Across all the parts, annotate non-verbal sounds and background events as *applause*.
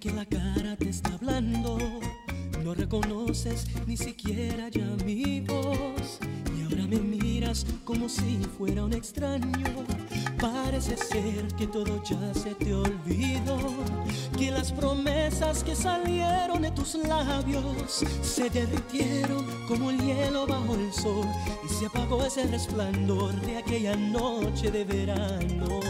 Que la cara te está hablando. No reconoces ni siquiera ya mi voz. Y ahora me miras como si fuera un extraño. Parece ser que todo ya se te olvidó. Que las promesas que salieron de tus labios se derritieron como el hielo bajo el sol. Y se apagó ese resplandor de aquella noche de verano.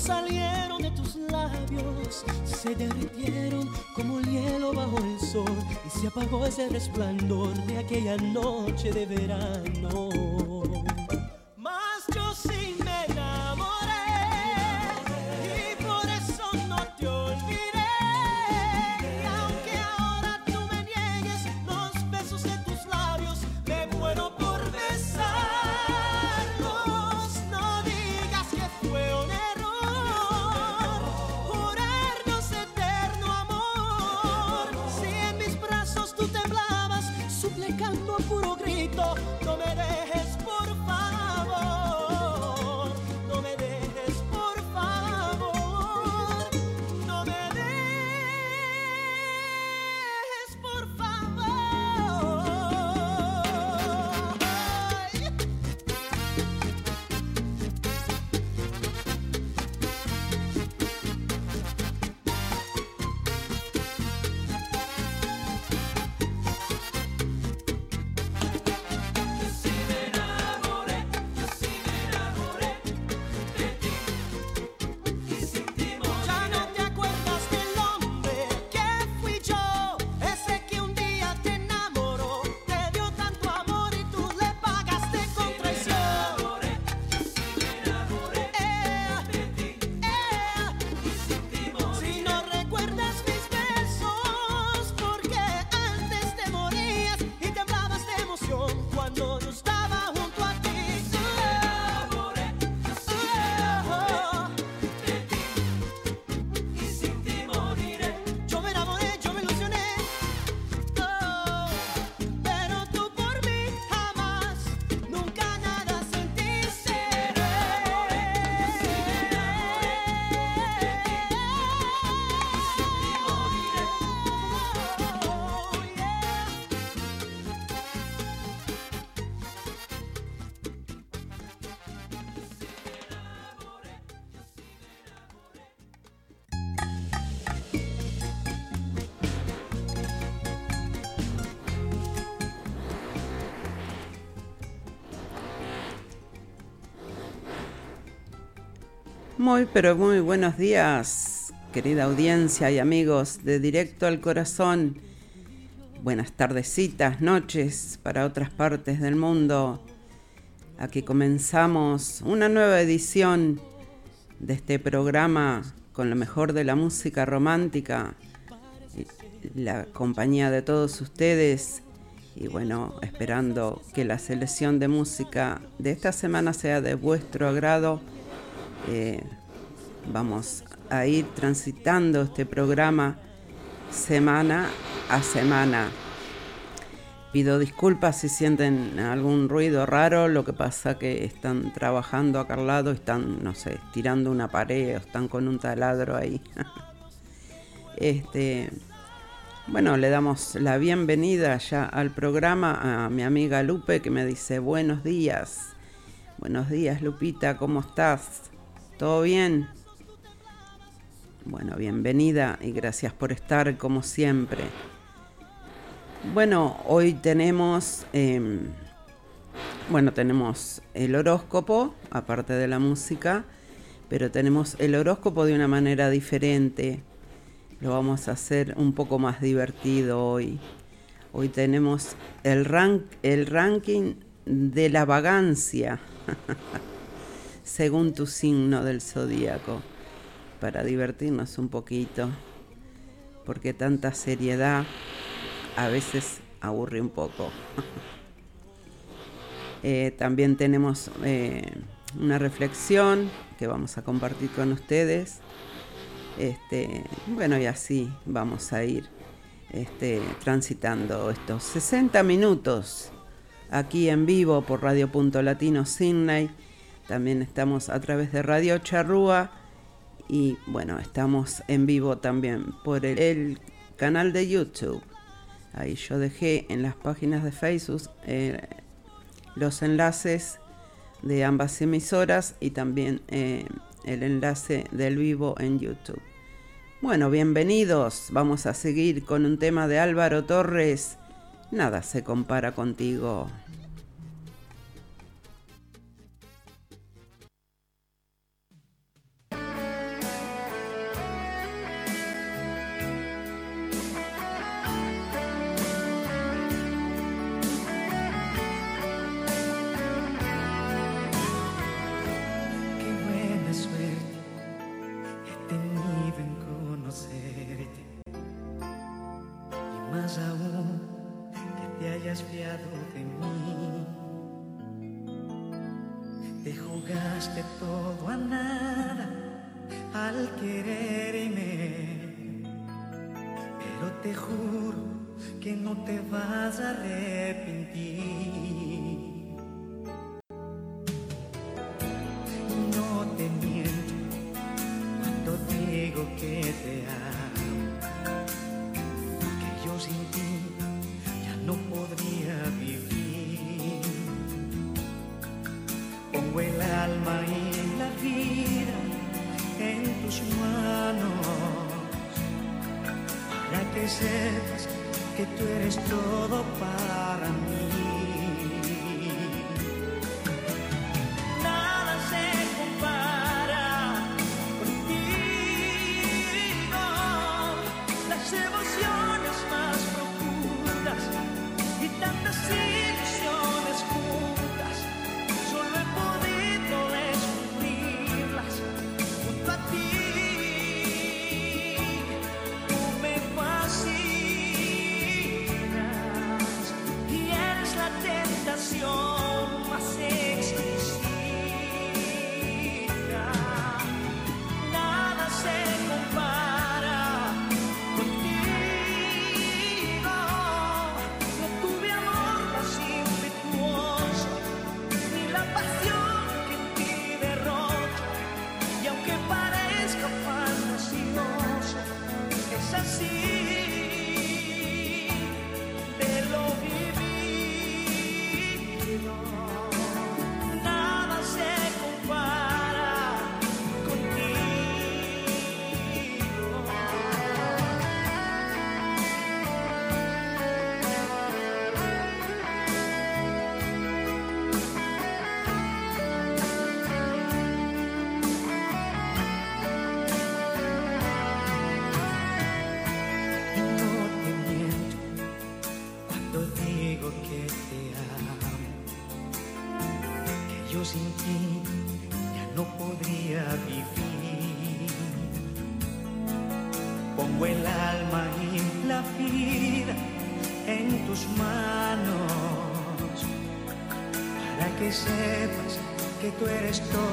Salieron de tus labios se derritieron como el hielo bajo el sol. Y se apagó ese resplandor de aquella noche de verano. Muy, pero muy buenos días, querida audiencia y amigos de Directo al Corazón. Buenas tardecitas, noches para otras partes del mundo. Aquí comenzamos una nueva edición de este programa con lo mejor de la música romántica, la compañía de todos ustedes y bueno, esperando que la selección de música de esta semana sea de vuestro agrado eh, vamos a ir transitando este programa semana a semana. Pido disculpas si sienten algún ruido raro, lo que pasa que están trabajando acá al lado, están, no sé, tirando una pared o están con un taladro ahí. *laughs* este, bueno, le damos la bienvenida ya al programa a mi amiga Lupe que me dice buenos días. Buenos días Lupita, ¿cómo estás? ¿Todo bien? Bueno, bienvenida y gracias por estar como siempre. Bueno, hoy tenemos, em, bueno, tenemos el horóscopo, aparte de la música, pero tenemos el horóscopo de una manera diferente. Lo vamos a hacer un poco más divertido hoy. Hoy tenemos el, rank, el ranking de la vagancia. *laughs* según tu signo del zodíaco, para divertirnos un poquito, porque tanta seriedad a veces aburre un poco. *laughs* Eh, también tenemos eh, una reflexión que vamos a compartir con ustedes. Este, bueno, y así vamos a ir este, transitando estos 60 minutos aquí en vivo por Radio Latino Sydney también estamos a través de Radio Charrúa y bueno, estamos en vivo también por el, canal de YouTube. Ahí yo dejé en las páginas de Facebook eh, los enlaces de ambas emisoras y también eh, el enlace del vivo en YouTube. Bueno, bienvenidos. Vamos a seguir con un tema de Álvaro Torres. Nada se compara contigo. dejaste todo a nada al quererme. Pero te juro que no te vas a arrepentir. Tú eres todo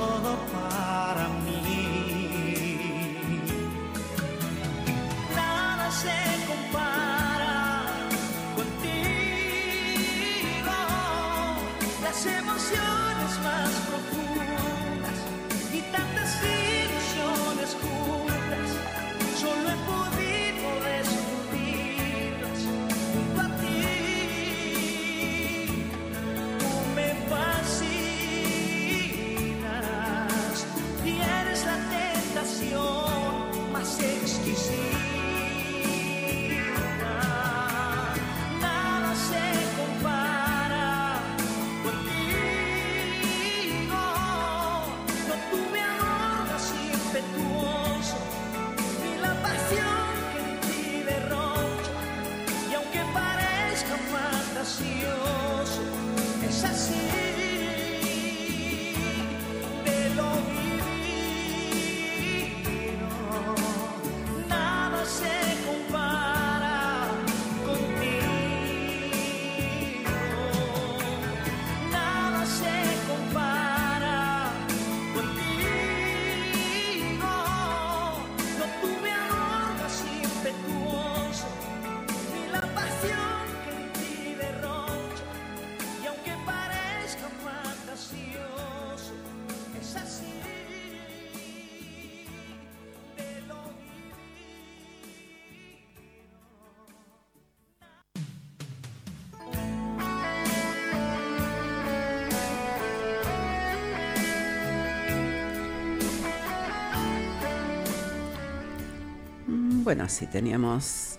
Bueno, así teníamos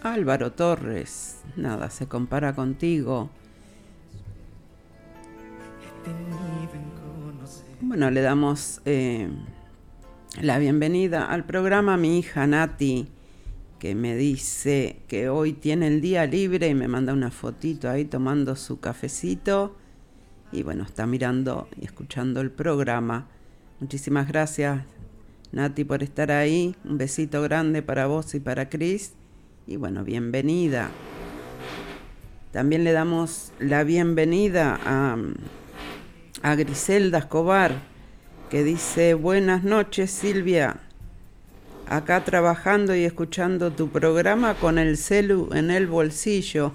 Álvaro Torres. Nada se compara contigo. Bueno, le damos eh, la bienvenida al programa a mi hija Nati, que me dice que hoy tiene el día libre y me manda una fotito ahí tomando su cafecito. Y bueno, está mirando y escuchando el programa. Muchísimas gracias, Nati, por estar ahí. Un besito grande para vos y para Cris. Y bueno, bienvenida. También le damos la bienvenida a, a Griselda Escobar, que dice, buenas noches Silvia, acá trabajando y escuchando tu programa con el celu en el bolsillo.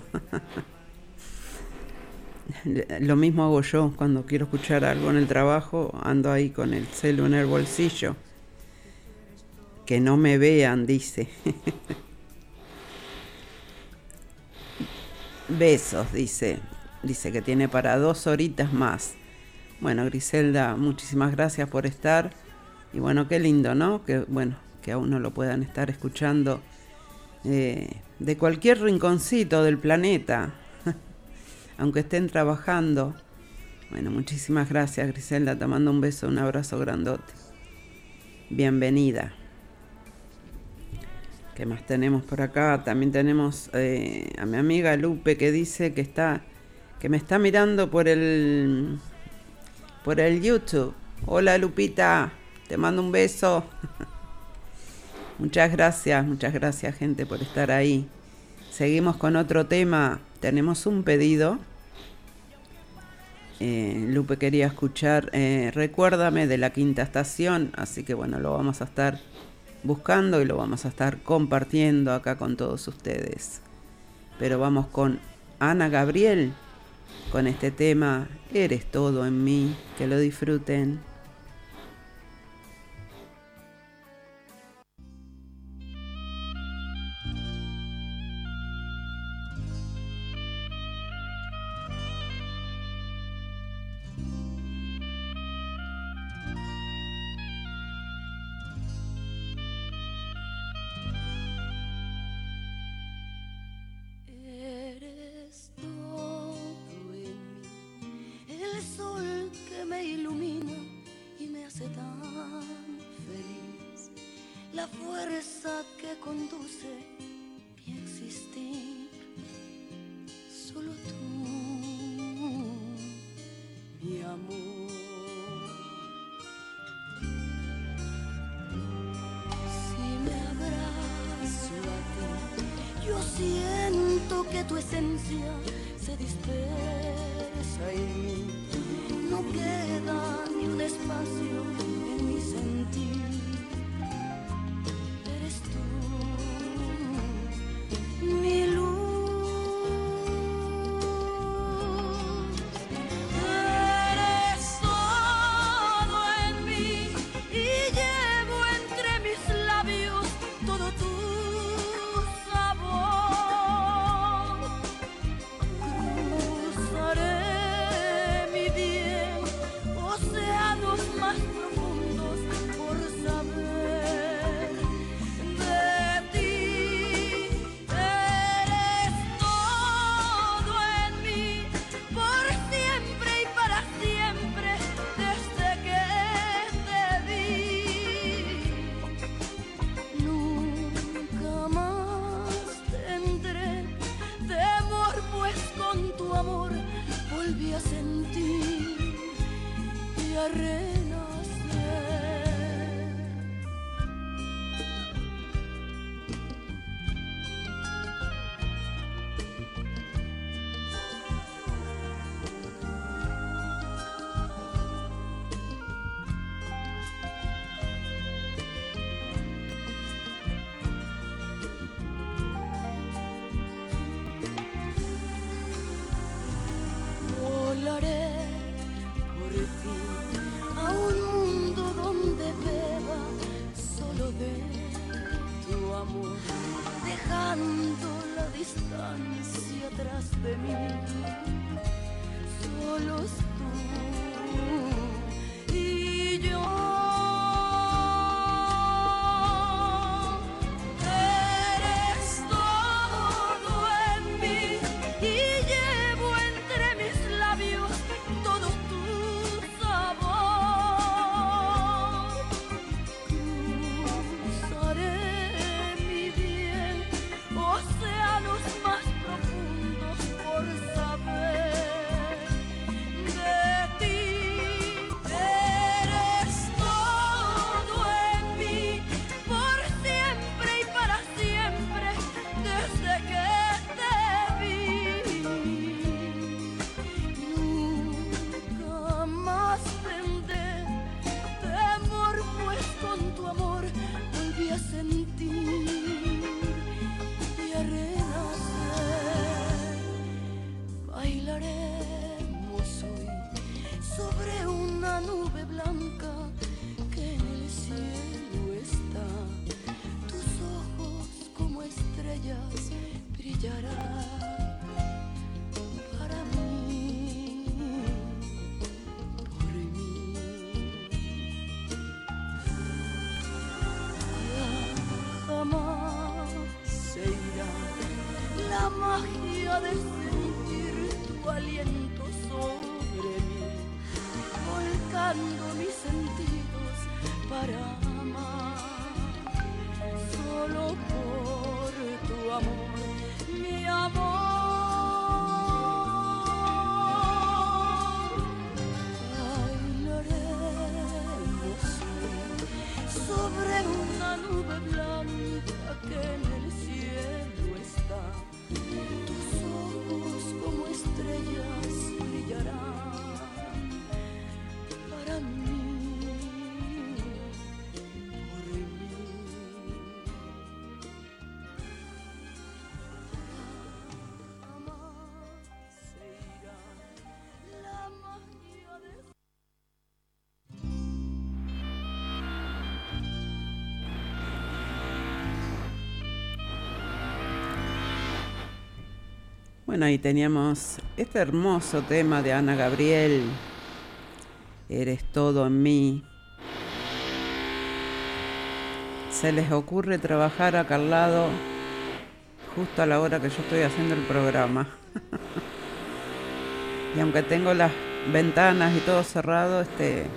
*laughs* Lo mismo hago yo cuando quiero escuchar algo en el trabajo, ando ahí con el celu en el bolsillo. Que no me vean, dice. Besos, dice. Dice que tiene para dos horitas más. Bueno, Griselda, muchísimas gracias por estar. Y bueno, qué lindo, ¿no? Que bueno, que a uno lo puedan estar escuchando eh, de cualquier rinconcito del planeta, *laughs* aunque estén trabajando. Bueno, muchísimas gracias, Griselda. Te mando un beso, un abrazo grandote. Bienvenida. ¿Qué más tenemos por acá? También tenemos eh, a mi amiga Lupe que dice que está, que me está mirando por el, por el YouTube. Hola Lupita, te mando un beso. *laughs* muchas gracias, muchas gracias gente por estar ahí. Seguimos con otro tema. Tenemos un pedido. Eh, Lupe quería escuchar eh, Recuérdame de la quinta estación, así que bueno, lo vamos a estar buscando y lo vamos a estar compartiendo acá con todos ustedes. Pero vamos con Ana Gabriel, con este tema Eres todo en mí, que lo disfruten. En mí. No queda ni un espacio en mi sentir. Bueno, ahí teníamos este hermoso tema de Ana Gabriel. Eres todo en mí. Se les ocurre trabajar acá al lado justo a la hora que yo estoy haciendo el programa. *laughs* y aunque tengo las ventanas y todo cerrado, este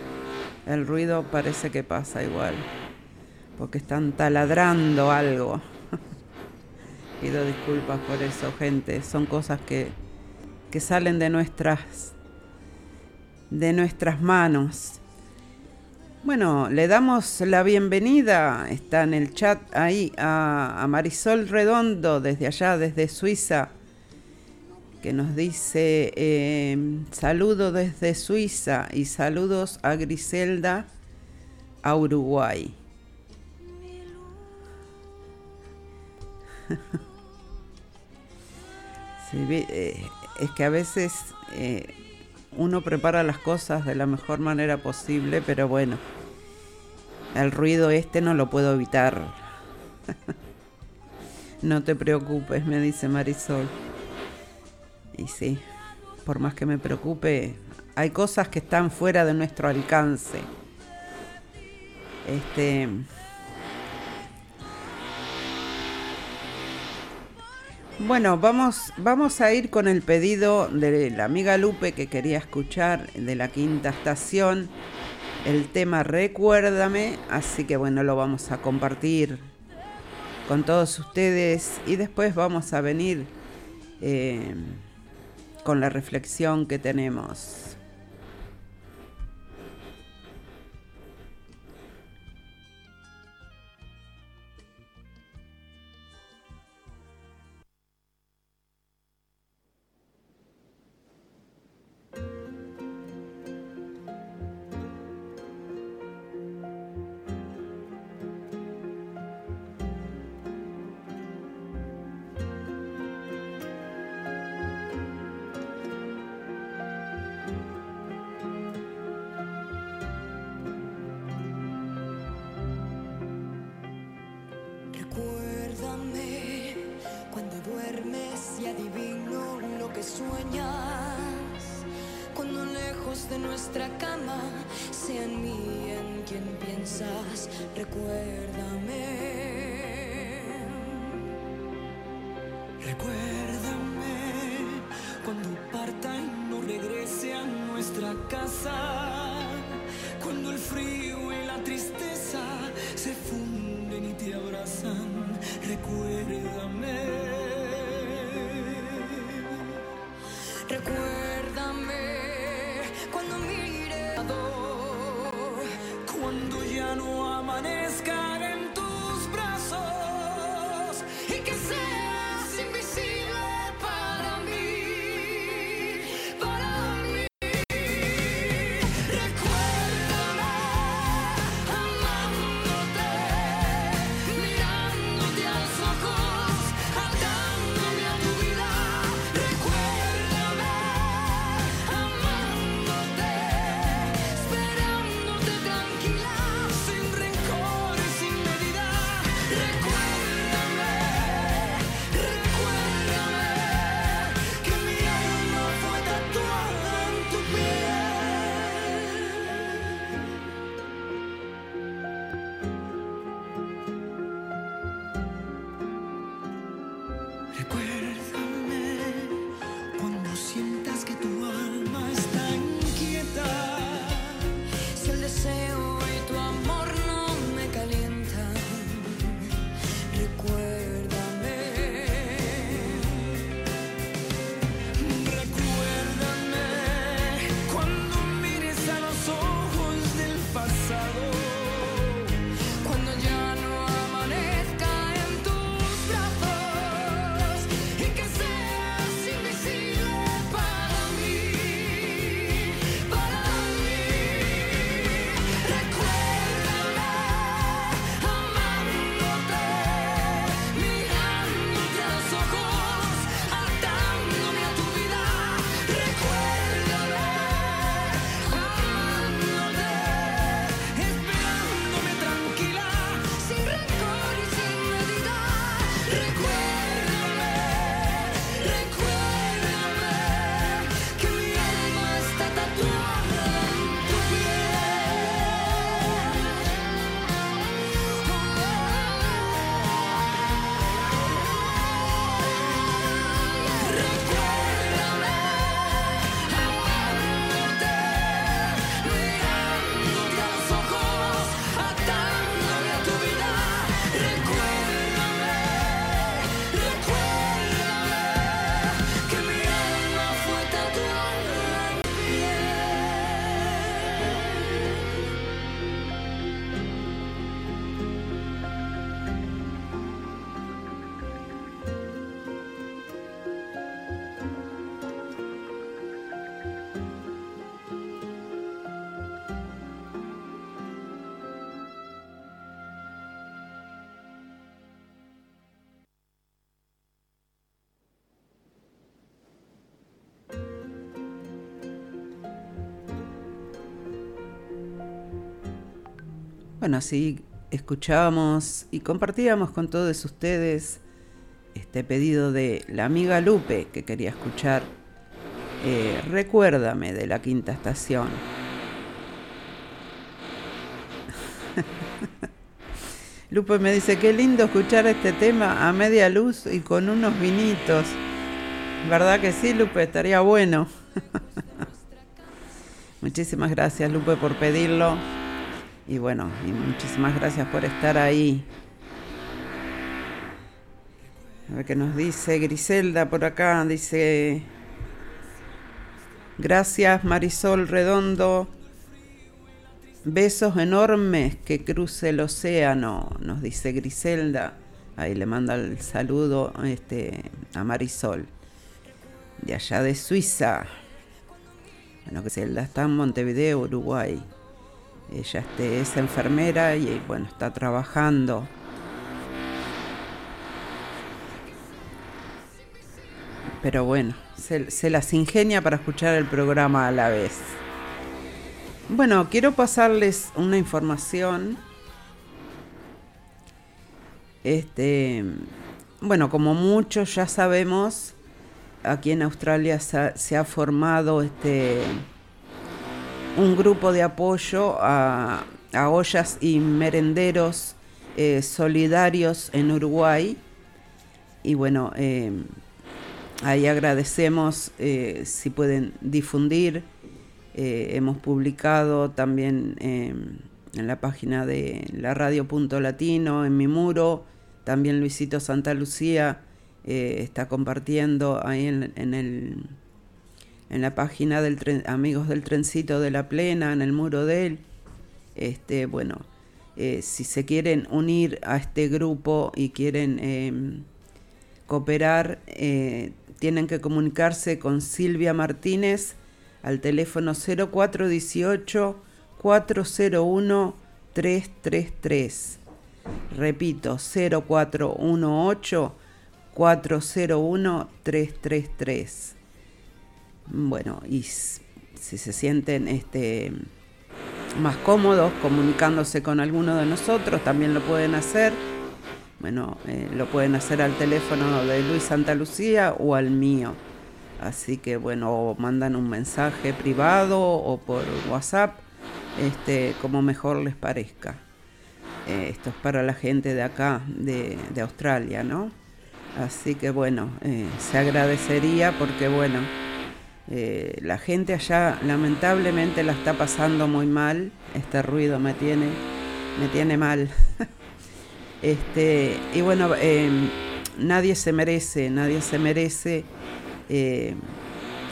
el ruido parece que pasa igual. Porque están taladrando algo. Pido disculpas por eso, gente. Son cosas que, que salen de nuestras, de nuestras manos. Bueno, le damos la bienvenida, está en el chat ahí, a, Marisol Redondo, desde allá, desde Suiza. que nos dice eh, saludo desde Suiza y saludos a Griselda a Uruguay. *laughs* Eh, es que a veces eh, uno prepara las cosas de la mejor manera posible, pero bueno, el ruido este no lo puedo evitar. *laughs* no te preocupes, me dice Marisol. Y sí, por más que me preocupe, hay cosas que están fuera de nuestro alcance. Este. Bueno, vamos, vamos a ir con el pedido de la amiga Lupe que quería escuchar de la quinta estación el tema Recuérdame, así que bueno, lo vamos a compartir con todos ustedes y después vamos a venir eh, con la reflexión que tenemos. Bueno, así escuchábamos y compartíamos con todos ustedes este pedido de la amiga Lupe que quería escuchar eh, Recuérdame de la quinta estación. *laughs* Lupe me dice, qué lindo escuchar este tema a media luz y con unos vinitos. ¿Verdad que sí, Lupe? Estaría bueno. *laughs* muchísimas gracias, Lupe, por pedirlo. Y bueno, y muchísimas gracias por estar ahí. A ver qué nos dice Griselda por acá. Dice, gracias Marisol Redondo. Besos enormes que cruce el océano, nos dice Griselda. Ahí le manda el saludo este, a Marisol, de allá de Suiza. Bueno, Griselda está en Montevideo, Uruguay. Ella es enfermera y bueno, está trabajando. Pero bueno, se las ingenia para escuchar el programa a la vez. Bueno, quiero pasarles una información. Este, bueno, como muchos ya sabemos, aquí en Australia se ha, formado este un grupo de apoyo a, ollas y merenderos eh, solidarios en Uruguay. Y bueno, eh, ahí agradecemos eh, si pueden difundir hemos publicado también en la página de la radio Punto Latino, en mi muro, también Luisito Santa Lucía está compartiendo ahí en, el, en la página del Amigos del Trencito de la Plena, en el muro de él. Este, bueno, eh, si se quieren unir a este grupo y quieren em, cooperar, tienen que comunicarse con Silvia Martínez al teléfono 0418 401 333. Repito, 0418 401 333. Bueno, y si se sienten este, más cómodos comunicándose con alguno de nosotros, también lo pueden hacer. Bueno, eh, lo pueden hacer al teléfono de Luis Santa Lucía o al mío. Así que bueno, mandan un mensaje privado o por WhatsApp, este, como mejor les parezca. Eh, esto es para la gente de acá, de, Australia, ¿no? Así que bueno, eh, se agradecería porque bueno, eh, la gente allá lamentablemente la está pasando muy mal. Este ruido me tiene, me tiene mal. *laughs* este, y bueno, nadie se merece, nadie se merece eh,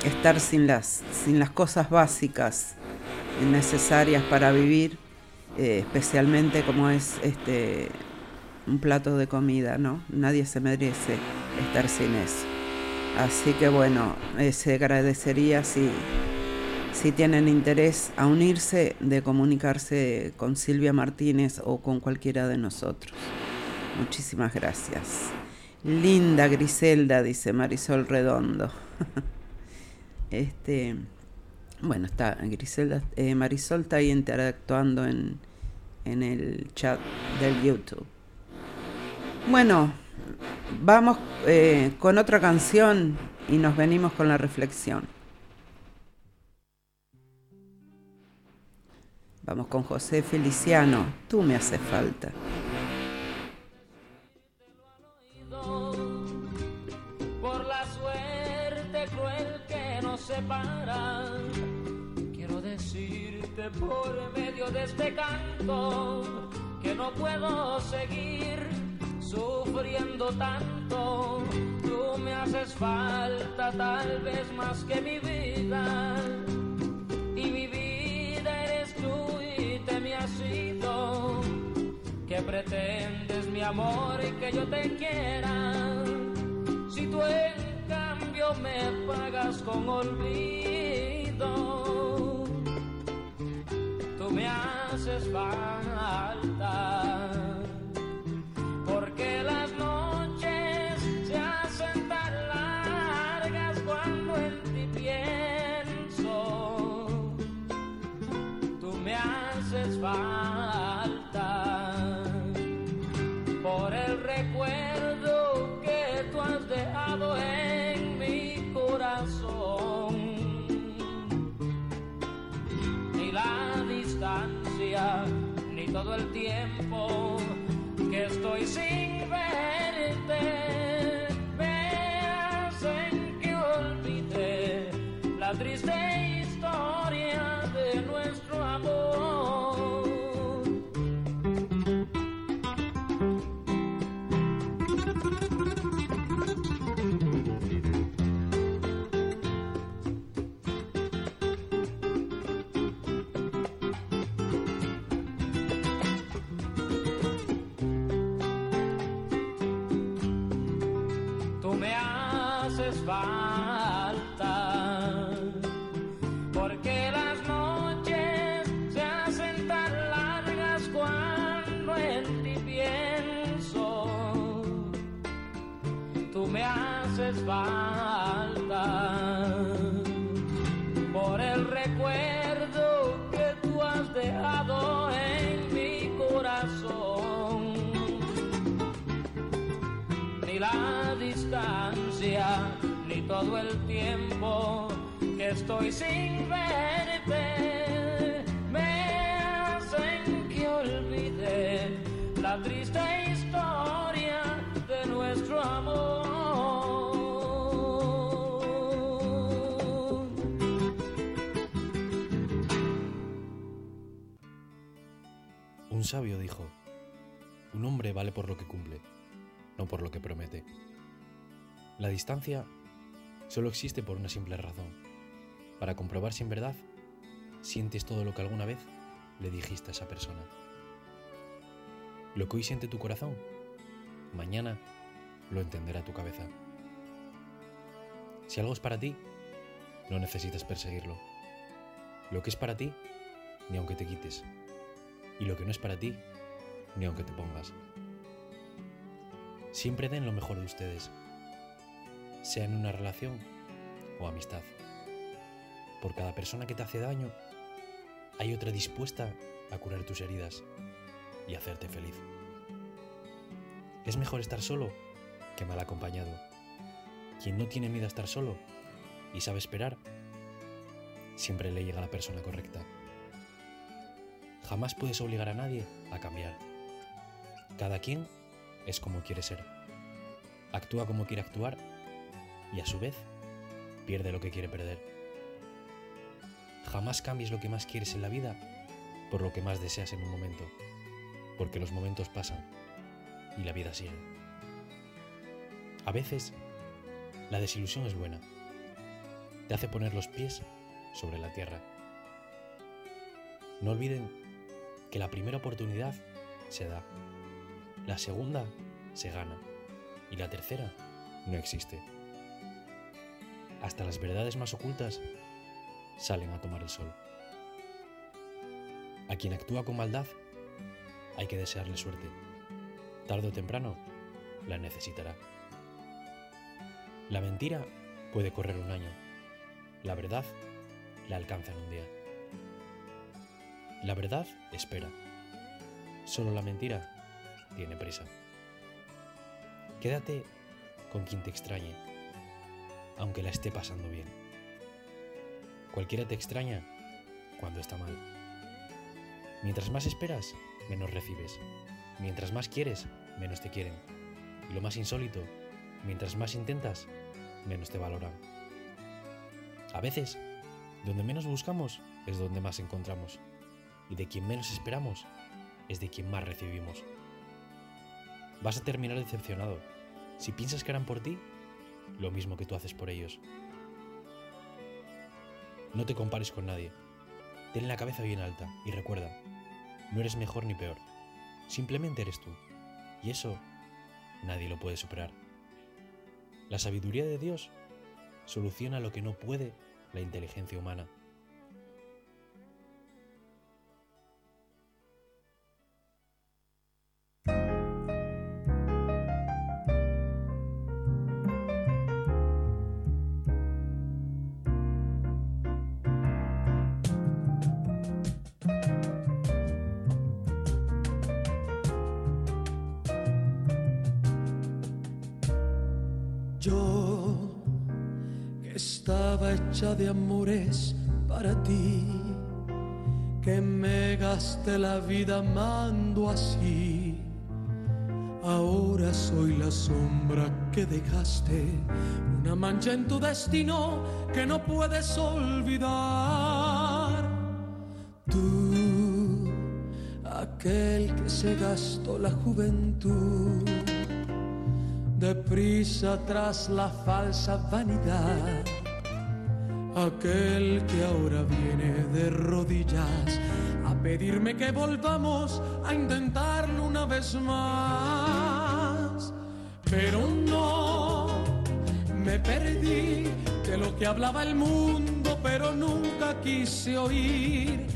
estar sin las, sin las cosas básicas necesarias para vivir, eh, especialmente como es este un plato de comida, ¿no? Nadie se merece estar sin eso. Así que bueno, eh, se agradecería si, si tienen interés a unirse de comunicarse con Silvia Martínez o con cualquiera de nosotros. Muchísimas gracias. Linda Griselda, dice Marisol Redondo. *laughs* este, bueno, está Griselda, eh, Marisol está ahí interactuando en, en el chat del YouTube. Bueno, vamos eh, con otra canción y nos venimos con la reflexión. Vamos con José Feliciano, tú me haces falta. Quiero decirte por medio de este canto que no puedo seguir sufriendo tanto. Tú me haces falta tal vez más que mi vida. Y mi vida eres tú y te me has ido. Que pretendes mi amor y que yo te quiera. Si tú eres cambio me pagas con olvido. Tú me haces falta, que las noches se hacen tan largas cuando en ti pienso. Tú me haces falta por el recuerdo que tú has dejado en mi corazón. Ni la distancia, ni todo el tiempo que estoy sin verte. Estoy sin verte, me hacen que olvide la triste historia de nuestro amor. Un sabio dijo, un hombre vale por lo que cumple, no por lo que promete. La distancia solo existe por una simple razón, para comprobar si en verdad sientes todo lo que alguna vez le dijiste a esa persona. Lo que hoy siente tu corazón, mañana lo entenderá tu cabeza. Si algo es para ti, no necesitas perseguirlo. Lo que es para ti, ni aunque te quites. Y lo que no es para ti, ni aunque te pongas. Siempre den lo mejor de ustedes, sea en una relación o amistad. Por cada persona que te hace daño, hay otra dispuesta a curar tus heridas y hacerte feliz. Es mejor estar solo que mal acompañado. Quien no tiene miedo a estar solo y sabe esperar, siempre le llega la persona correcta. Jamás puedes obligar a nadie a cambiar. Cada quien es como quiere ser. Actúa como quiere actuar y a su vez pierde lo que quiere perder. Jamás cambies lo que más quieres en la vida por lo que más deseas en un momento, porque los momentos pasan y la vida sigue. A veces, la desilusión es buena. Te hace poner los pies sobre la tierra. No olviden que la primera oportunidad se da, la segunda se gana y la tercera no existe. Hasta las verdades más ocultas salen a tomar el sol. A quien actúa con maldad hay que desearle suerte. Tarde o temprano la necesitará. La mentira puede correr un año. La verdad la alcanza en un día. La verdad espera. Solo la mentira tiene prisa. Quédate con quien te extrañe, aunque la esté pasando bien. Cualquiera te extraña cuando está mal. Mientras más esperas, menos recibes. Mientras más quieres, menos te quieren. Y lo más insólito, mientras más intentas, menos te valoran. A veces, donde menos buscamos es donde más encontramos. Y de quien menos esperamos es de quien más recibimos. Vas a terminar decepcionado si piensas que harán por ti lo mismo que tú haces por ellos. No te compares con nadie. Ten la cabeza bien alta y recuerda, no eres mejor ni peor. Simplemente eres tú. Y eso nadie lo puede superar. La sabiduría de Dios soluciona lo que no puede la inteligencia humana. La vida amando así. Ahora soy la sombra que dejaste, una mancha en tu destino que no puedes olvidar. Tú, aquel que se gastó la juventud, deprisa tras la falsa vanidad aquel que ahora viene de rodillas pedirme que volvamos a intentarlo una vez más. Pero no, me perdí de lo que hablaba el mundo, pero nunca quise oír.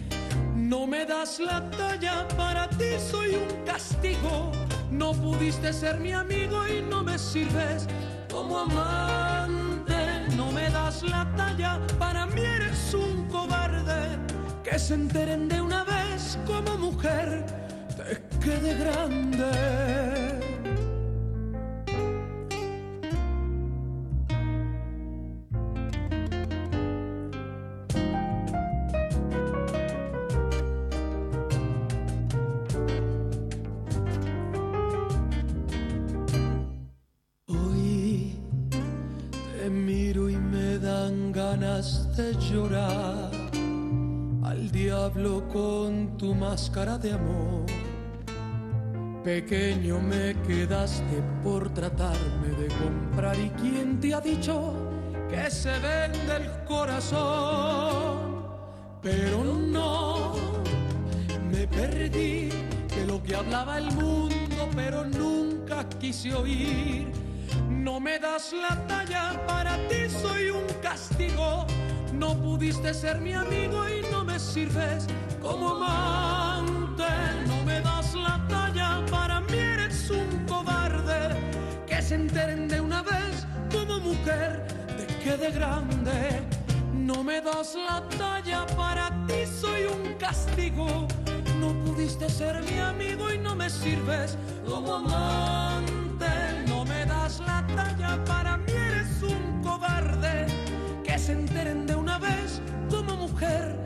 No me das la talla, para ti soy un castigo. No pudiste ser mi amigo y no me sirves como amante Que se enteren de una vez como mujer, te quede grande. Máscara de amor. Pequeño me quedaste por tratarme de comprar y quién te ha dicho que se vende el corazón. Pero no, me perdí de lo que hablaba el mundo, pero nunca quise oír. No me das la talla, para ti soy un castigo no pudiste ser mi amigo y no me sirves como amante. No me das la talla, para mí eres un cobarde. Que se enteren de una vez como mujer te quede grande. No me das la talla, para ti soy un castigo. No pudiste ser mi amigo y no me sirves como amante. No me das la talla, para mí eres un cobarde que se enteren de una vez como mujer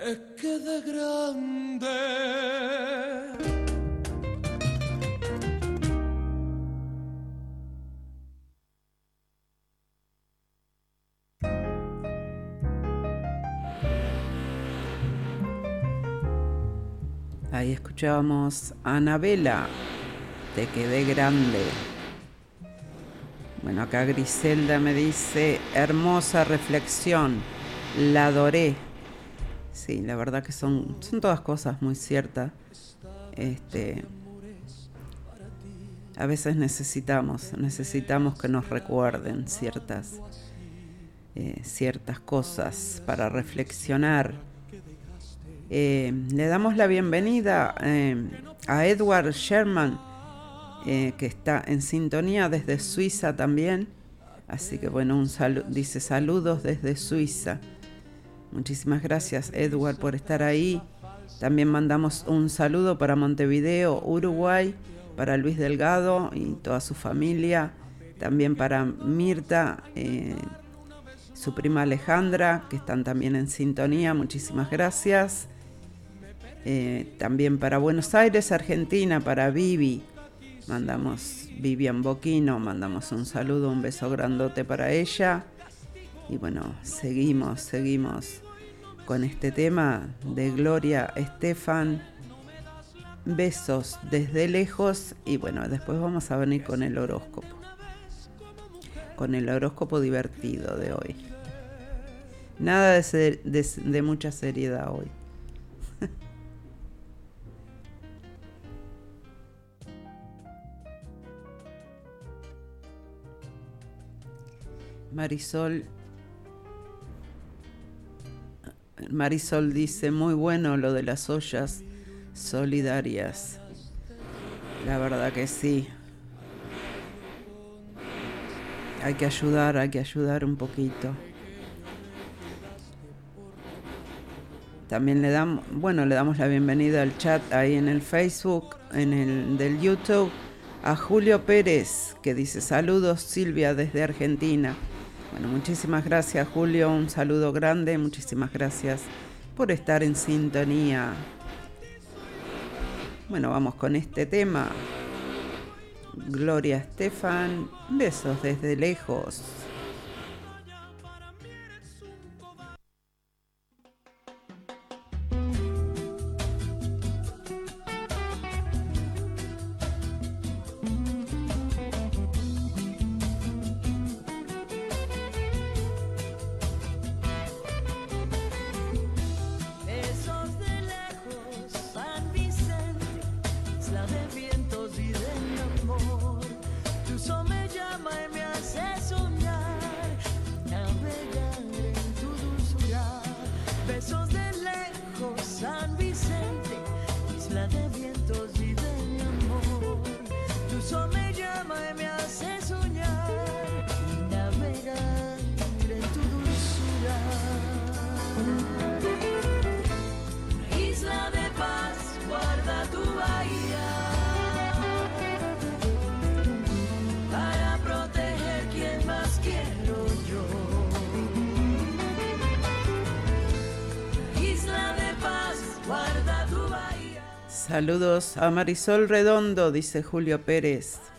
te quede grande. Ahí escuchábamos a Anabela, te quedé grande. Bueno, acá Griselda me dice, hermosa reflexión, la adoré. Sí, la verdad que son, son todas cosas muy ciertas. Este, a veces necesitamos, necesitamos que nos recuerden ciertas, eh, ciertas cosas para reflexionar. Eh, le damos la bienvenida eh, a Edward Sherman eh, que está en sintonía desde Suiza también. Así que bueno, un saludo, dice saludos desde Suiza. Muchísimas gracias Edward por estar ahí. También mandamos un saludo para Montevideo, Uruguay, para Luis Delgado y toda su familia. También para Mirta, eh, su prima Alejandra, que están también en sintonía. Muchísimas gracias. Eh, también para Buenos Aires, Argentina, para Vivi, Mandamos Vivian Boquino, mandamos un saludo, un beso grandote para ella. Y bueno, seguimos, seguimos con este tema de Gloria Estefan. Besos desde lejos y bueno, después vamos a venir con el horóscopo. Con el horóscopo divertido de hoy. Nada de, de mucha seriedad hoy. *laughs* Marisol. Marisol dice, muy bueno lo de las ollas solidarias. La verdad que sí. Hay que ayudar, hay que ayudar un poquito. También le damos, bueno, le damos la bienvenida al chat ahí en el Facebook, en el del YouTube, a Julio Pérez, que dice saludos Silvia desde Argentina. Bueno, muchísimas gracias Julio, un saludo grande, muchísimas gracias por estar en sintonía. Bueno, vamos con este tema. Gloria Estefan, besos desde lejos. Saludos a Marisol Redondo, dice Julio Pérez.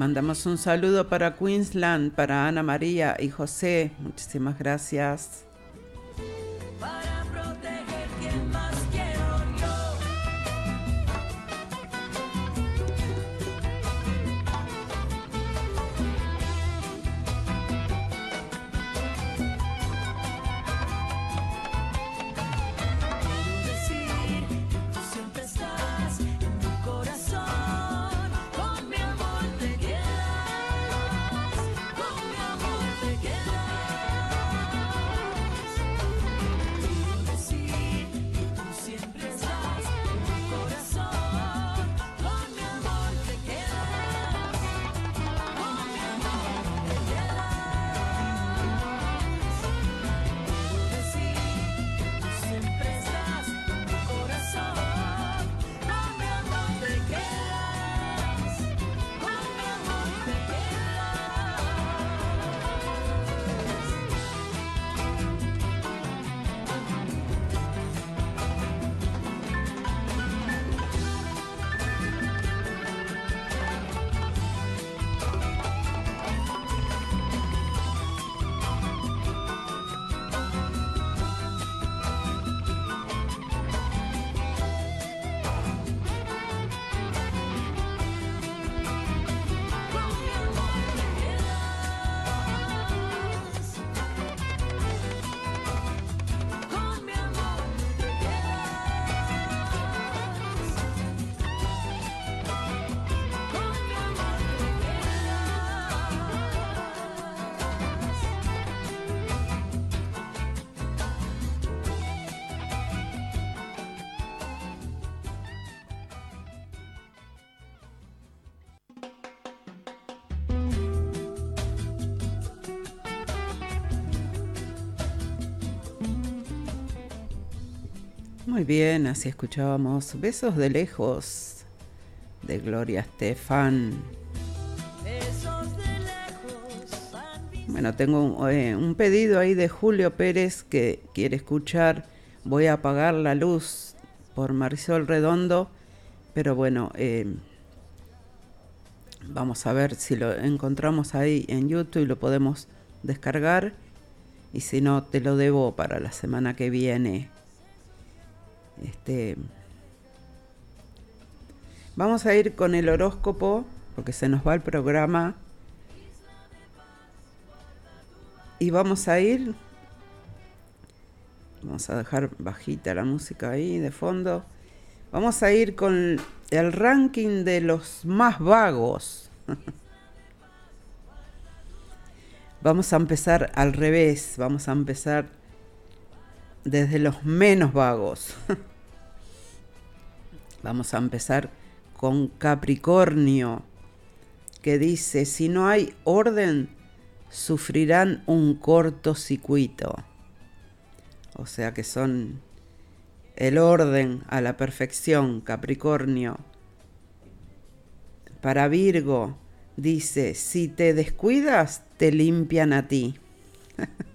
Mandamos un saludo para Queensland, para Ana María y José. Muchísimas gracias. Muy bien, así escuchábamos Besos de lejos de Gloria Estefan. Bueno, tengo eh, un, pedido ahí de Julio Pérez que quiere escuchar Voy a apagar la luz por Marisol Redondo, pero bueno, eh, vamos a ver si lo encontramos ahí en YouTube y lo podemos descargar y si no, te lo debo para la semana que viene. Este, vamos a ir con el horóscopo, porque se nos va el programa. Y vamos a ir, vamos a dejar bajita la música ahí de fondo. Vamos a ir con el ranking de los más vagos. *laughs* vamos a empezar al revés, vamos a empezar desde los menos vagos. *laughs* vamos a empezar con Capricornio, que dice, si no hay orden, sufrirán un cortocircuito. O sea que son el orden a la perfección, Capricornio. Para Virgo dice, si te descuidas, te limpian a ti. *laughs*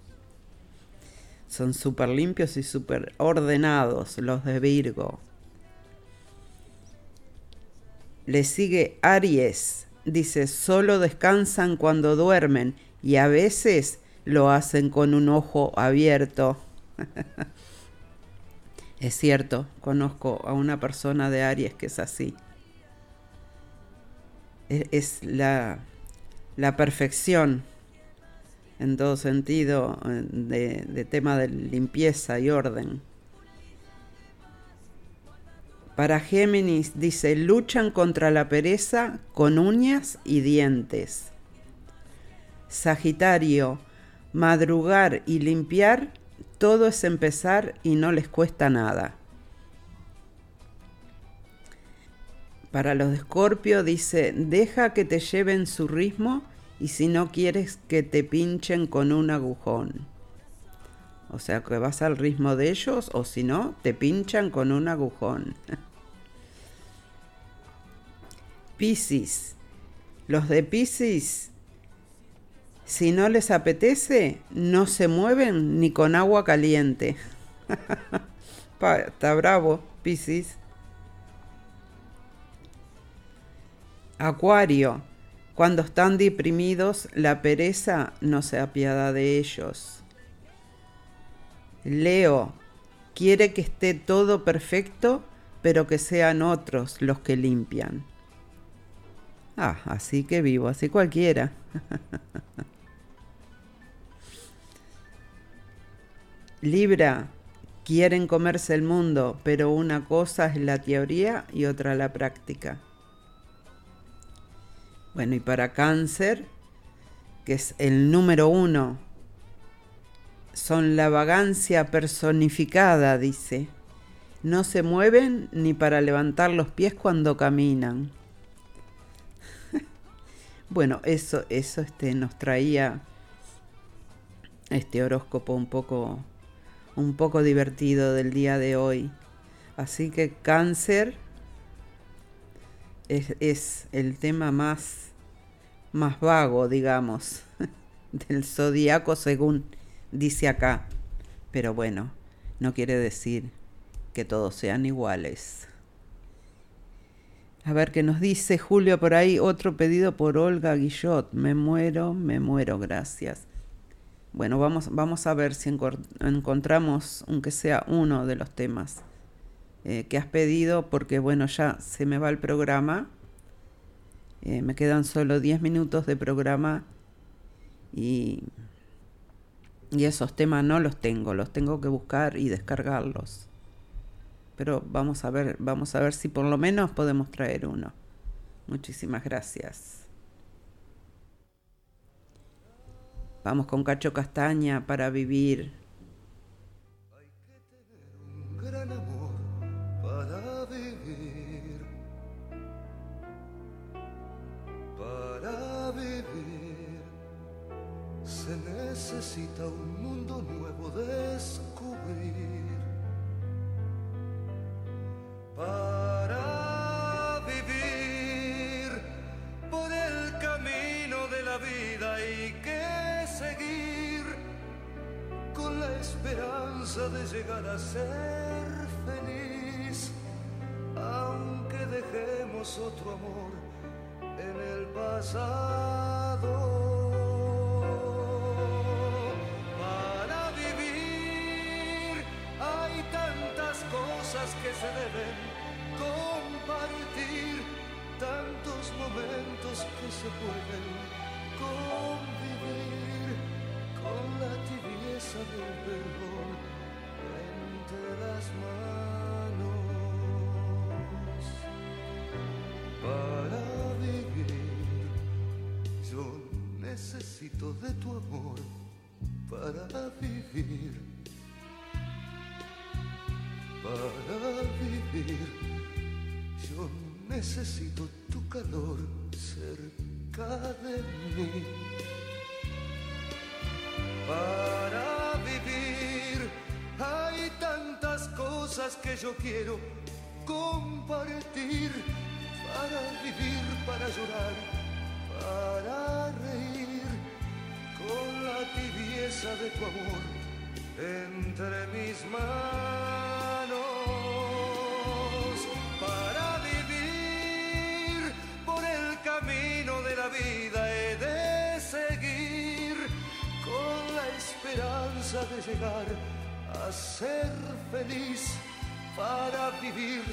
son súper limpios y súper ordenados los de Virgo. Le sigue Aries, dice, solo descansan cuando duermen y a veces lo hacen con un ojo abierto. *laughs* es cierto, conozco a una persona de Aries que es así. Es, la, la, perfección en todo sentido de, tema de limpieza y orden. Para Géminis dice, luchan contra la pereza con uñas y dientes. Sagitario, madrugar y limpiar, todo es empezar y no les cuesta nada. Para los de Escorpio dice, deja que te lleven su ritmo y si no quieres que te pinchen con un agujón. O sea que vas al ritmo de ellos o si no, te pinchan con un agujón. *laughs* Piscis. Los de Piscis si no les apetece, no se mueven ni con agua caliente. *laughs* Está bravo, Piscis. Acuario. Cuando están deprimidos, la pereza no se apiada de ellos. Leo. Quiere que esté todo perfecto, pero que sean otros los que limpian. Ah, así que vivo, así cualquiera. *laughs* Libra, quieren comerse el mundo, pero una cosa es la teoría y otra la práctica. Bueno, y para cáncer, que es el número uno, son la vagancia personificada, dice. No se mueven ni para levantar los pies cuando caminan. *laughs* bueno, eso, eso este, nos traía este horóscopo un poco un poco divertido del día de hoy. Así que cáncer es, el tema más, más vago, digamos, *laughs* del zodiaco según dice acá. Pero bueno, no quiere decir que todos sean iguales. A ver qué nos dice Julio por ahí. Otro pedido por Olga Guillot. Me muero, me muero, gracias. Bueno, vamos, vamos a ver si encontramos, aunque sea uno de los temas eh, que has pedido, porque bueno, ya se me va el programa. Eh, me quedan solo 10 minutos de programa y, y esos temas no los tengo, los tengo que buscar y descargarlos. Pero vamos a ver, vamos a ver si por lo menos podemos traer uno. Muchísimas gracias. Vamos con Cacho Castaña para vivir. Necesita un mundo nuevo descubrir. Para vivir por el camino de la vida y que seguir con la esperanza de llegar a ser feliz, aunque dejemos otro amor en el pasado. Pueden compartir tantos momentos que se pueden convivir con la tibieza del perdón entre las manos para vivir. Yo necesito de tu amor para vivir. Yo necesito tu calor cerca de mí. Para vivir, hay tantas cosas que yo quiero compartir. Para vivir, para llorar, para reír con la tibieza de tu amor entre mis manos de llegar a ser feliz para vivir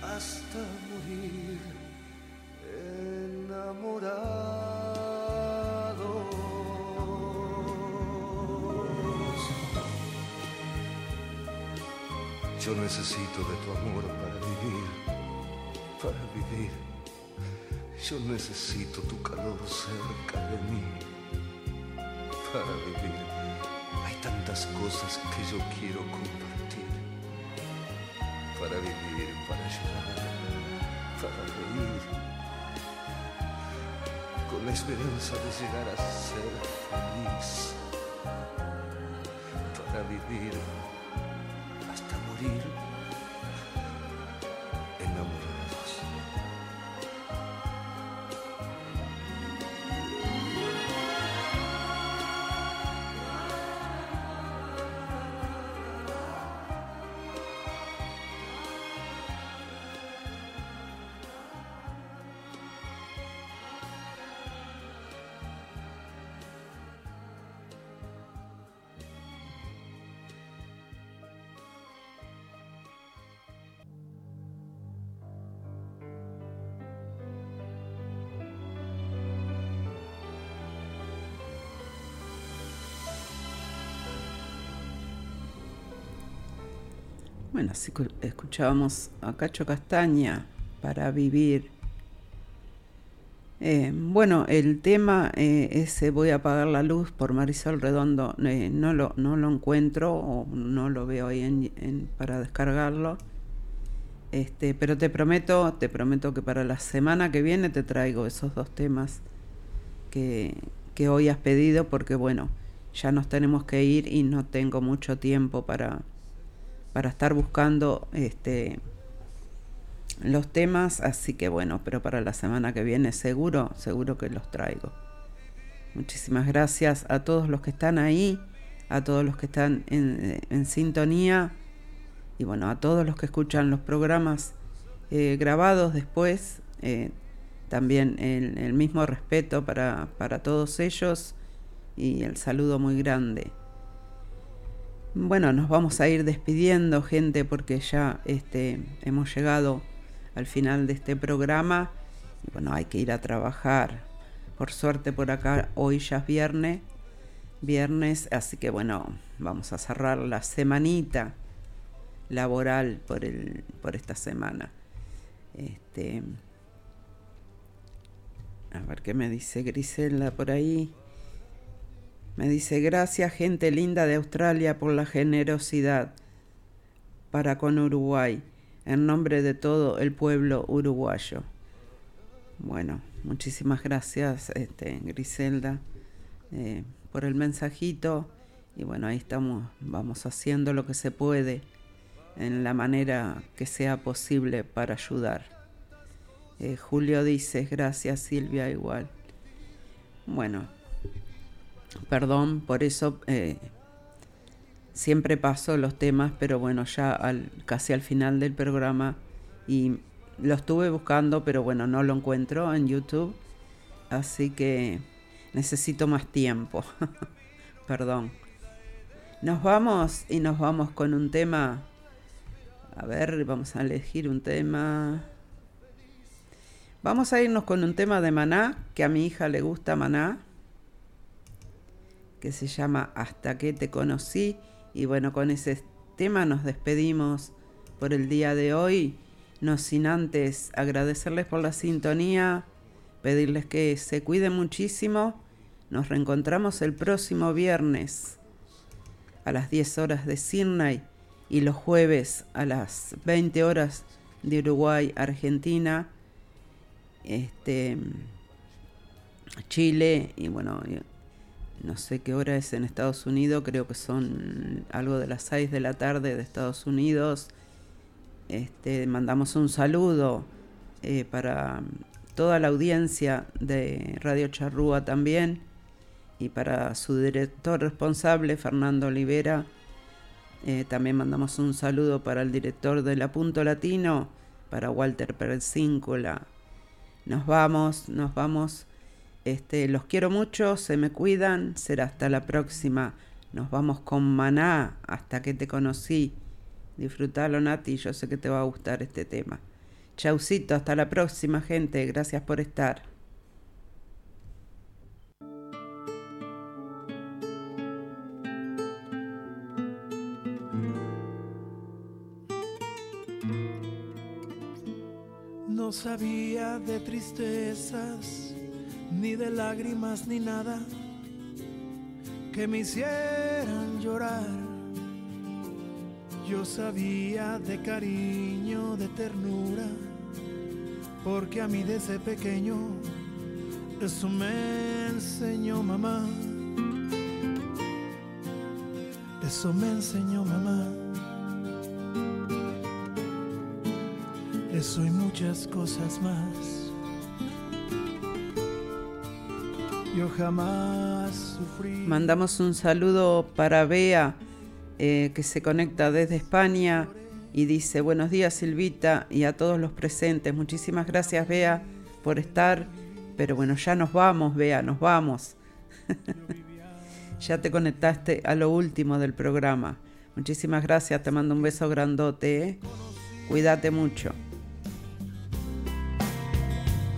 hasta morir enamorados. Yo necesito de tu amor para vivir, para vivir. Yo necesito tu calor cerca de mí, para vivir. Tantas cosas que yo quiero compartir, para vivir, para llorar, para reír, con la esperanza de llegar a ser feliz, para vivir hasta morir así que escuchábamos a Cacho Castaña para vivir. Eh, bueno, el tema eh, ese Voy a apagar la luz por Marisol Redondo eh, no, lo, no lo encuentro o no lo veo ahí para descargarlo. Este, pero te prometo, te prometo que para la semana que viene te traigo esos dos temas que, que hoy has pedido porque bueno, ya nos tenemos que ir y no tengo mucho tiempo para, para estar buscando este los temas, así que bueno, pero para la semana que viene seguro, seguro que los traigo. Muchísimas gracias a todos los que están ahí, a todos los que están en, en sintonía y bueno, a todos los que escuchan los programas eh, grabados después. eh, también el, el mismo respeto para, para todos ellos y el saludo muy grande. Bueno, nos vamos a ir despidiendo, gente, porque ya este, hemos llegado al final de este programa. Y bueno, hay que ir a trabajar. Por suerte por acá hoy ya es viernes. Viernes, así que bueno, vamos a cerrar la semanita laboral por el, por esta semana. Este, a ver qué me dice Griselda por ahí. Me dice, gracias gente linda de Australia por la generosidad para con Uruguay, en nombre de todo el pueblo uruguayo. Bueno, muchísimas gracias, este, Griselda, eh, por el mensajito. Y bueno, ahí estamos, vamos haciendo lo que se puede en la manera que sea posible para ayudar. Eh, Julio dice, gracias Silvia, igual. Bueno, perdón, por eso eh, siempre paso los temas, pero bueno, ya al, casi al final del programa y lo estuve buscando, pero bueno, no lo encuentro en YouTube, así que necesito más tiempo. *laughs* perdón. Nos vamos y nos vamos con un tema A ver, vamos a elegir un tema. Vamos a irnos con un tema de Maná, que a mi hija le gusta Maná, que se llama Hasta que te conocí. Y bueno, con ese tema nos despedimos por el día de hoy, no sin antes agradecerles por la sintonía, pedirles que se cuiden muchísimo. Nos reencontramos el próximo viernes a las 10 horas de Sydney y los jueves a las 20 horas de Uruguay, Argentina, este, Chile y bueno, no sé qué hora es en Estados Unidos, creo que son algo de las 6 de la tarde de Estados Unidos. Este, mandamos un saludo eh, para toda la audiencia de Radio Charrúa también y para su director responsable, Fernando Olivera. Eh, también mandamos un saludo para el director de La Punto Latino, para Walter Persíncula. Nos vamos, nos vamos. Este, los quiero mucho, se me cuidan. Será hasta la próxima. Nos vamos con Maná, hasta que te conocí. Disfrutalo, Nati, yo sé que te va a gustar este tema. Chaucito, hasta la próxima, gente. Gracias por estar. No sabía de tristezas, ni de lágrimas, ni nada que me hicieran llorar. Yo sabía de cariño, de ternura, porque a mí desde pequeño eso me enseñó mamá. Eso me enseñó mamá. Eso y muchas cosas más. Yo jamás sufrí. Mandamos un saludo para Bea, eh, que se conecta desde España y dice, buenos días Silvita y a todos los presentes. Muchísimas gracias Bea por estar. Pero bueno, ya nos vamos, Bea, nos vamos. *laughs* ya te conectaste a lo último del programa. Muchísimas gracias, te mando un beso grandote. ¿eh? Cuídate mucho.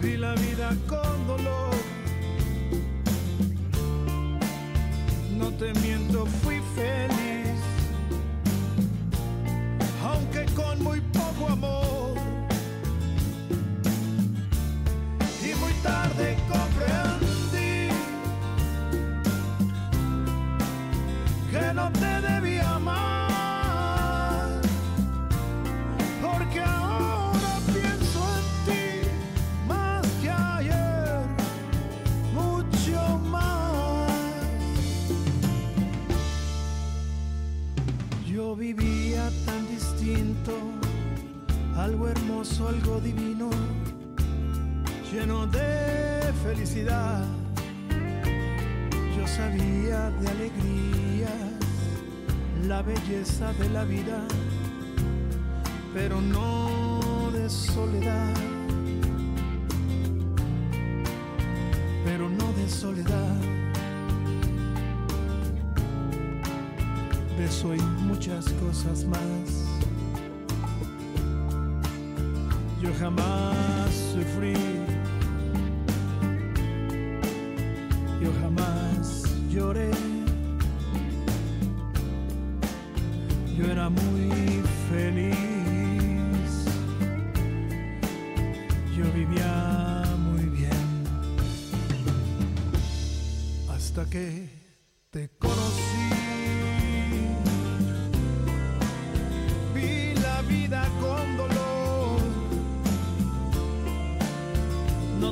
Vi la vida con dolor. Te miento, fui feliz. Aunque con muy poco amor. Y muy tarde comprendí que no te debía amar. Vivía tan distinto, algo hermoso, algo divino, lleno de felicidad. Yo sabía de alegría, la belleza de la vida pero no de soledad, y muchas cosas más. Yo jamás sufrí,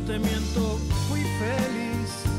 te miento, fui feliz.